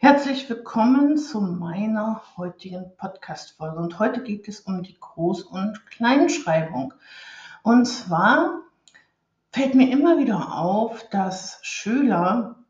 Herzlich willkommen zu meiner heutigen Podcast-Folge. Und heute geht es um die Groß- und Kleinschreibung. Und zwar fällt mir immer wieder auf, dass Schüler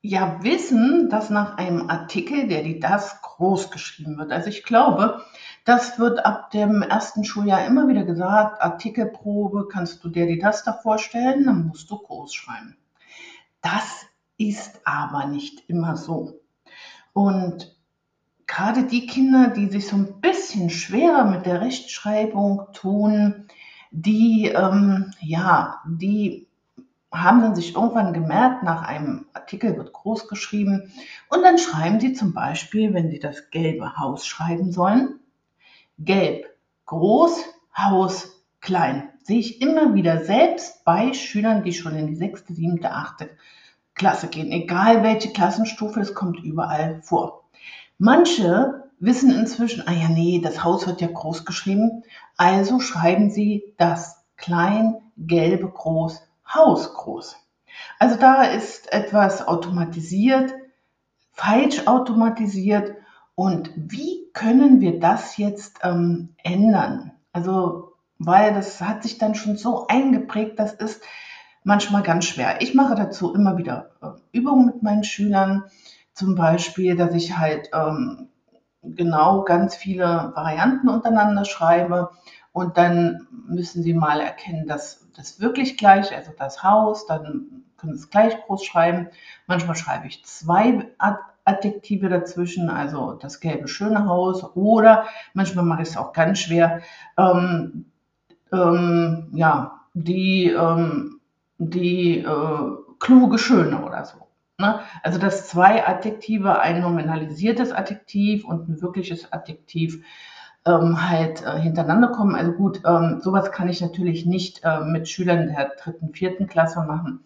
ja wissen, dass nach einem Artikel, der die das groß geschrieben wird. Also ich glaube, das wird ab dem ersten Schuljahr immer wieder gesagt, Artikelprobe, kannst du dir die das da vorstellen, dann musst du groß schreiben. Das ist aber nicht immer so. Und gerade die Kinder, die sich so ein bisschen schwerer mit der Rechtschreibung tun, die, ähm, ja, die haben dann sich irgendwann gemerkt, nach einem Artikel wird groß geschrieben und dann schreiben sie zum Beispiel, wenn sie das gelbe Haus schreiben sollen, gelb groß, Haus klein. Sehe ich immer wieder selbst bei Schülern, die schon in die sechste, siebte, achte Klasse gehen, egal welche Klassenstufe, es kommt überall vor. Manche wissen inzwischen, ah ja, nee, das Haus wird ja groß geschrieben, also schreiben sie das klein, gelbe, groß, Haus groß. Also da ist etwas automatisiert, falsch automatisiert und wie können wir das jetzt ähm, ändern? Also, weil das hat sich dann schon so eingeprägt, das ist manchmal ganz schwer. Ich mache dazu immer wieder äh, Übungen mit meinen Schülern, zum Beispiel, dass ich halt ähm, genau ganz viele Varianten untereinander schreibe und dann müssen sie mal erkennen, dass das wirklich gleich, also das Haus, dann können sie es gleich groß schreiben. Manchmal schreibe ich zwei Adjektive dazwischen, also das gelbe schöne Haus oder manchmal mache ich es auch ganz schwer, ähm, ähm, ja, die, ähm, die äh, kluge Schöne oder so. Ne? Also dass zwei Adjektive, ein nominalisiertes Adjektiv und ein wirkliches Adjektiv ähm, halt äh, hintereinander kommen. Also gut, ähm, sowas kann ich natürlich nicht äh, mit Schülern der dritten, vierten Klasse machen.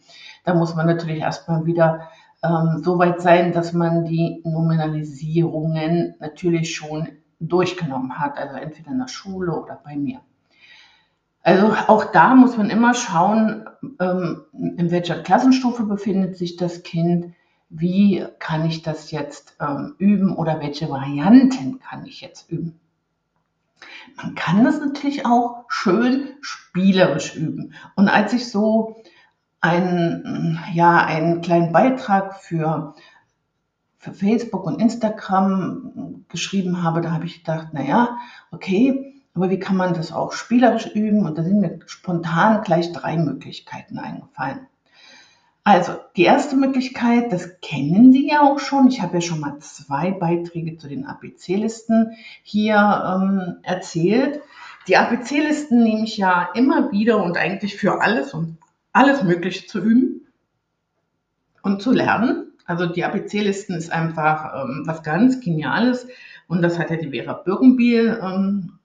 Da muss man natürlich erstmal wieder ähm, so weit sein, dass man die Nominalisierungen natürlich schon durchgenommen hat, also entweder in der Schule oder bei mir. Also auch da muss man immer schauen, ähm, in welcher Klassenstufe befindet sich das Kind, wie kann ich das jetzt ähm, üben oder welche Varianten kann ich jetzt üben. Man kann das natürlich auch schön spielerisch üben. Und als ich so einen, ja, einen kleinen Beitrag für, für Facebook und Instagram geschrieben habe, da habe ich gedacht, naja, okay, aber wie kann man das auch spielerisch üben? Und da sind mir spontan gleich drei Möglichkeiten eingefallen. Also, die erste Möglichkeit, das kennen Sie ja auch schon. Ich habe ja schon mal zwei Beiträge zu den ABC-Listen hier ähm, erzählt. Die ABC-Listen nehme ich ja immer wieder und eigentlich für alles und alles Mögliche zu üben und zu lernen. Also die ABC-Listen ist einfach ähm, was ganz Geniales. Und das hat ja die Vera Birkenbiel, ähm,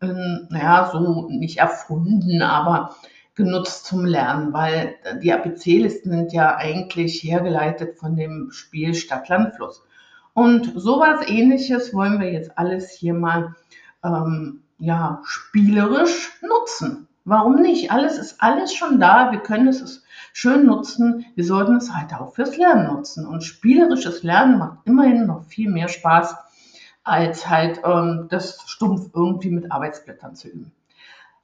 naja, so nicht erfunden, aber genutzt zum Lernen, weil die ABC-Listen sind ja eigentlich hergeleitet von dem Spiel Stadt, Land, Fluss. Und sowas ähnliches wollen wir jetzt alles hier mal ähm, ja, spielerisch nutzen. Warum nicht? Alles ist alles schon da. Wir können es schön nutzen. Wir sollten es halt auch fürs Lernen nutzen. Und spielerisches Lernen macht immerhin noch viel mehr Spaß, als halt ähm, das stumpf irgendwie mit Arbeitsblättern zu üben.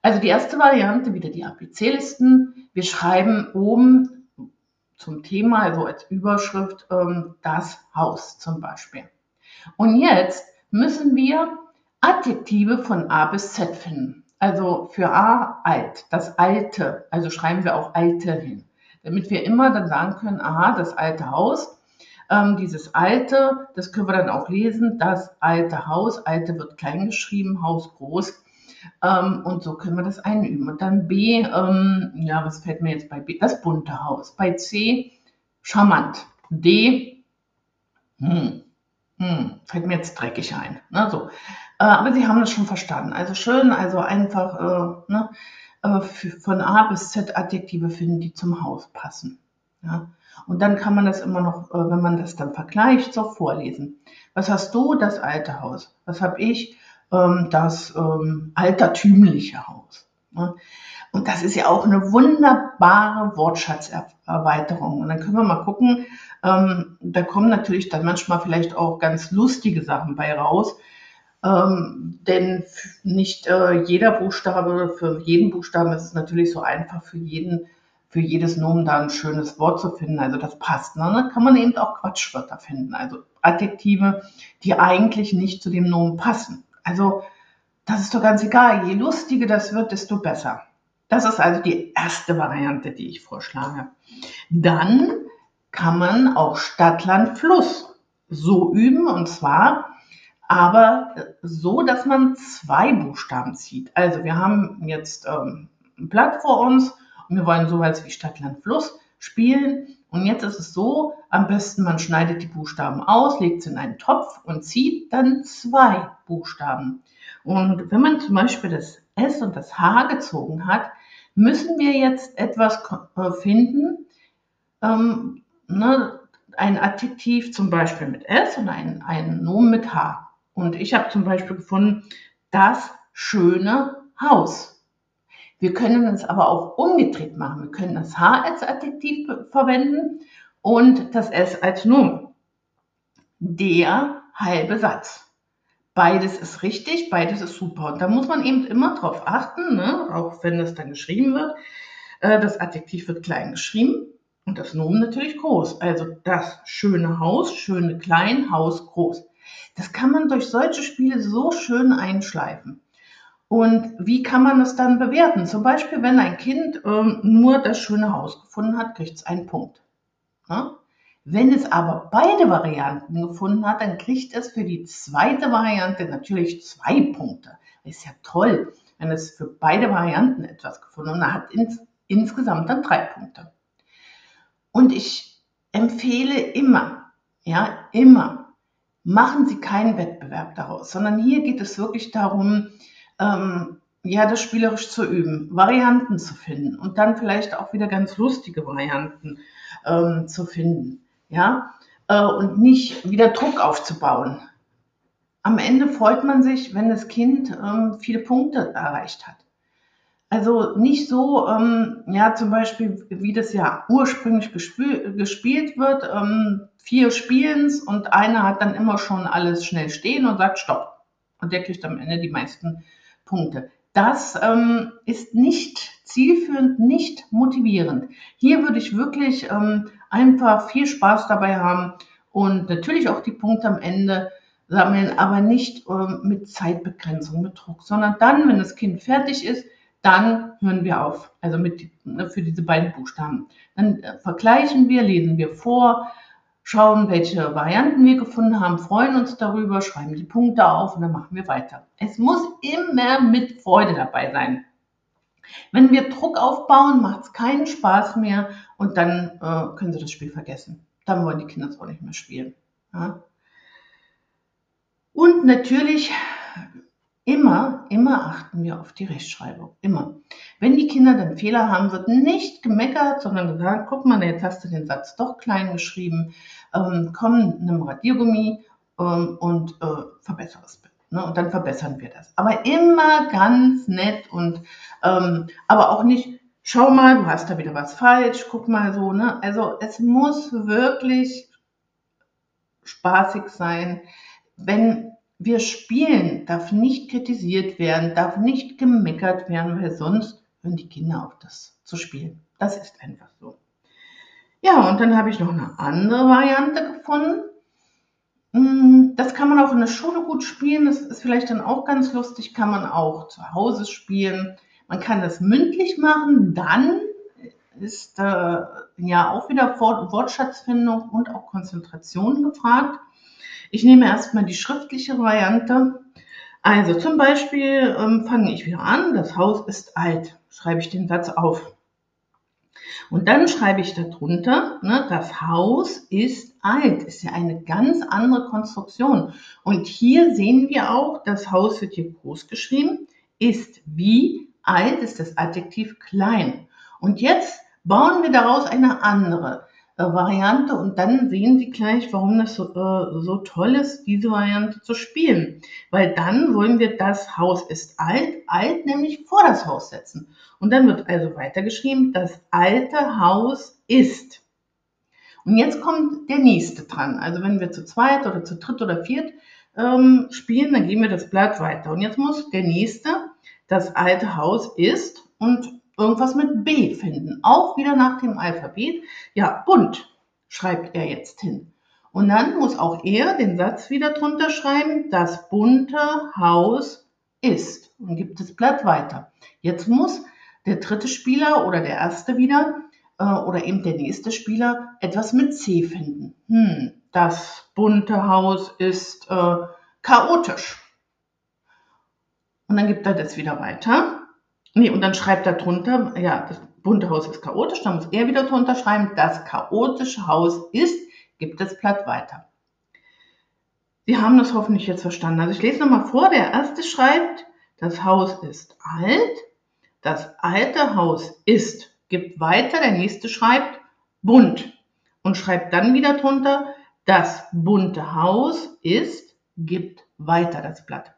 Also die erste Variante, wieder die ABC-Listen. Wir schreiben oben zum Thema, also als Überschrift, ähm, das Haus zum Beispiel. Und jetzt müssen wir Adjektive von A bis Z finden. Also für A alt, das alte, also schreiben wir auch alte hin, damit wir immer dann sagen können, aha, das alte Haus, ähm, dieses alte, das können wir dann auch lesen, das alte Haus, alte wird klein geschrieben, Haus groß. Ähm, und so können wir das einüben. Und dann B, ähm, ja, was fällt mir jetzt bei B? Das bunte Haus. Bei C, charmant. D, hm, hm, fällt mir jetzt dreckig ein. Ne, so. Äh, aber Sie haben das schon verstanden. Also schön, also einfach äh, ne, äh, von A bis Z Adjektive finden, die zum Haus passen. Ja. Und dann kann man das immer noch, äh, wenn man das dann vergleicht, so vorlesen. Was hast du? Das alte Haus. Was habe ich? ähm, das ähm, altertümliche Haus. Und das ist ja auch eine wunderbare Wortschatzerweiterung. Und dann können wir mal gucken, ähm, da kommen natürlich dann manchmal vielleicht auch ganz lustige Sachen bei raus. Ähm, denn nicht äh, jeder Buchstabe, für jeden Buchstaben ist es natürlich so einfach für jeden, für jedes Nomen da ein schönes Wort zu finden. Also das passt. Ne? Dann kann man eben auch Quatschwörter finden. Also Adjektive, die eigentlich nicht zu dem Nomen passen. Also das ist doch ganz egal. Je lustiger das wird, desto besser. Das ist also die erste Variante, die ich vorschlage. Dann kann man auch Stadt, Land, Fluss so üben und zwar aber so, dass man zwei Buchstaben zieht. Also wir haben jetzt ähm, ein Blatt vor uns und wir wollen sowas wie Stadt, Land, Fluss spielen. Und jetzt ist es so, am besten man schneidet die Buchstaben aus, legt sie in einen Topf und zieht dann zwei Buchstaben. Und wenn man zum Beispiel das S und das H gezogen hat, müssen wir jetzt etwas äh, finden, ähm, ne, ein Adjektiv zum Beispiel mit S und ein, ein Nomen mit H. Und ich habe zum Beispiel gefunden, das schöne Haus. Wir können es aber auch umgedreht machen. Wir können das H als Adjektiv verwenden und das S als Nomen. Der halbe Satz. Beides ist richtig, beides ist super. Und da muss man eben immer drauf achten, ne? auch wenn es dann geschrieben wird. Äh, das Adjektiv wird klein geschrieben und das Nomen natürlich groß. Also das schöne Haus, schöne klein, Haus groß. Das kann man durch solche Spiele so schön einschleifen. Und wie kann man es dann bewerten? Zum Beispiel, wenn ein Kind ähm, nur das schöne Haus gefunden hat, kriegt es einen Punkt. Ja? Wenn es aber beide Varianten gefunden hat, dann kriegt es für die zweite Variante natürlich zwei Punkte. Ist ja toll, wenn es für beide Varianten etwas gefunden hat. hat ins, insgesamt dann drei Punkte. Und ich empfehle immer, ja, immer, machen Sie keinen Wettbewerb daraus, sondern hier geht es wirklich darum, ähm, ja, das spielerisch zu üben, Varianten zu finden und dann vielleicht auch wieder ganz lustige Varianten ähm, zu finden ja, äh, und nicht wieder Druck aufzubauen. Am Ende freut man sich, wenn das Kind ähm, viele Punkte erreicht hat. Also nicht so, ähm, ja, zum Beispiel, wie das ja ursprünglich gespielt wird, ähm, vier Spielens und einer hat dann immer schon alles schnell stehen und sagt Stopp. Und der kriegt am Ende die meisten Punkte. Das ähm, ist nicht zielführend, nicht motivierend. Hier würde ich wirklich ähm, einfach viel Spaß dabei haben und natürlich auch die Punkte am Ende sammeln, aber nicht ähm, mit Zeitbegrenzung, mit Druck, sondern dann, wenn das Kind fertig ist, dann hören wir auf. Also mit, ne, für diese beiden Buchstaben. Dann äh, vergleichen wir, lesen wir vor, schauen, welche Varianten wir gefunden haben, freuen uns darüber, schreiben die Punkte auf und dann machen wir weiter. Es muss immer mit Freude dabei sein. Wenn wir Druck aufbauen, macht es keinen Spaß mehr und dann äh, können sie das Spiel vergessen. Dann wollen die Kinder es auch nicht mehr spielen. Ja? Und natürlich immer, immer achten wir auf die Rechtschreibung. Immer. Wenn die Kinder dann Fehler haben, wird nicht gemeckert, sondern gesagt, guck mal, jetzt hast du den Satz doch klein geschrieben, ähm, komm, nimm Radiergummi ähm, und äh, verbessere es bitte. Ne? Und dann verbessern wir das. Aber immer ganz nett und ähm, aber auch nicht, schau mal, du hast da wieder was falsch, guck mal so. Ne? Also es muss wirklich spaßig sein. Wenn wir spielen, darf nicht kritisiert werden, darf nicht gemeckert werden, weil sonst hören die Kinder auf, das zu spielen. Das ist einfach so. Ja, und dann habe ich noch eine andere Variante gefunden. Mm, das kann man auch in der Schule gut spielen. Das ist vielleicht dann auch ganz lustig. Kann man auch zu Hause spielen. Man kann das mündlich machen. Dann ist äh, ja auch wieder Wortschatzfindung und auch Konzentration gefragt. Ich nehme erstmal die schriftliche Variante. Also zum Beispiel ähm, fange ich wieder an. Das Haus ist alt. Schreibe ich den Satz auf. Und dann schreibe ich darunter, ne, das Haus ist alt, ist ja eine ganz andere Konstruktion. Und hier sehen wir auch, das Haus wird hier groß geschrieben, ist wie alt ist das Adjektiv klein. Und jetzt bauen wir daraus eine andere äh, Variante und dann sehen Sie gleich, warum das so, äh, so toll ist, diese Variante zu spielen. Weil dann wollen wir das Haus ist alt, alt nämlich vor das Haus setzen. Und dann wird also weitergeschrieben, das alte Haus ist. Und jetzt kommt der nächste dran. Also wenn wir zu zweit oder zu dritt oder viert ähm, spielen, dann gehen wir das Blatt weiter. Und jetzt muss der nächste das alte Haus ist und irgendwas mit B finden. Auch wieder nach dem Alphabet. Ja, bunt schreibt er jetzt hin. Und dann muss auch er den Satz wieder drunter schreiben, das bunte Haus ist. Und gibt das Blatt weiter. Jetzt muss der dritte Spieler oder der erste wieder äh, oder eben der nächste Spieler etwas mit C finden. Hm, das bunte Haus ist äh, chaotisch. Und dann gibt er das wieder weiter. Nee, und dann schreibt er drunter, ja, das bunte Haus ist chaotisch, dann muss er wieder drunter schreiben, das chaotische Haus ist, gibt das Blatt weiter. Sie haben das hoffentlich jetzt verstanden. Also ich lese nochmal vor, der erste schreibt, das Haus ist alt, das alte Haus ist, gibt weiter, der nächste schreibt bunt und schreibt dann wieder drunter, das bunte Haus ist, gibt weiter das Blatt.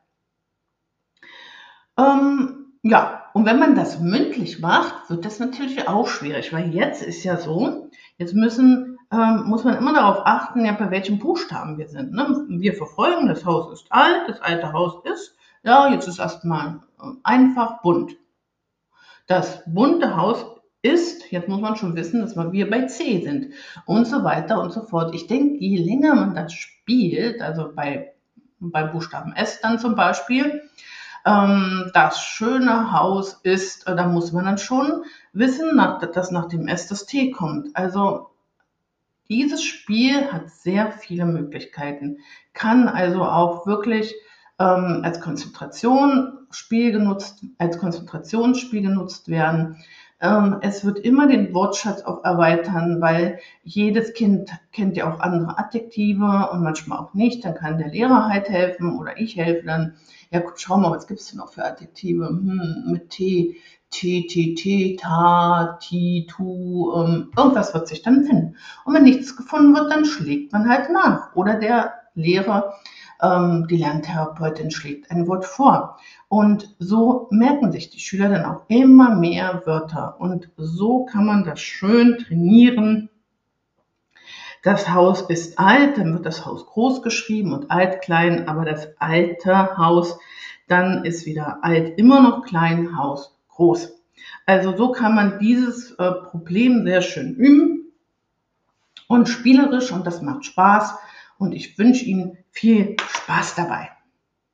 Ähm, ja, und wenn man das mündlich macht, wird das natürlich auch schwierig, weil jetzt ist ja so, jetzt müssen, ähm, muss man immer darauf achten, ja, bei welchen Buchstaben wir sind. Ne? Wir verfolgen, das Haus ist alt, das alte Haus ist, ja, jetzt ist erstmal äh, einfach bunt. Das bunte Haus ist, jetzt muss man schon wissen, dass wir bei C sind und so weiter und so fort. Ich denke, je länger man das spielt, also bei, bei Buchstaben S dann zum Beispiel, ähm, das schöne Haus ist, äh, da muss man dann schon wissen, dass nach dem S das T kommt. Also dieses Spiel hat sehr viele Möglichkeiten, kann also auch wirklich ähm, als Konzentrationsspiel genutzt, als Konzentrationsspiel genutzt werden. Ähm, es wird immer den Wortschatz auch erweitern, weil jedes Kind kennt ja auch andere Adjektive und manchmal auch nicht. Dann kann der Lehrer halt helfen oder ich helfe dann ja, gut, schau mal, was gibt's denn noch für Adjektive? Hm, mit T, T, T, T, Ta, Ti, Tu, ähm, irgendwas wird sich dann finden. Und wenn nichts gefunden wird, dann schlägt man halt nach. Oder der Lehrer, ähm, die Lerntherapeutin schlägt ein Wort vor. Und so merken sich die Schüler dann auch immer mehr Wörter. Und so kann man das schön trainieren, das Haus ist alt, dann wird das Haus groß geschrieben und alt klein, aber das alte Haus, dann ist wieder alt immer noch klein, Haus groß. Also so kann man dieses äh, Problem sehr schön üben und spielerisch und das macht Spaß und ich wünsche Ihnen viel Spaß dabei.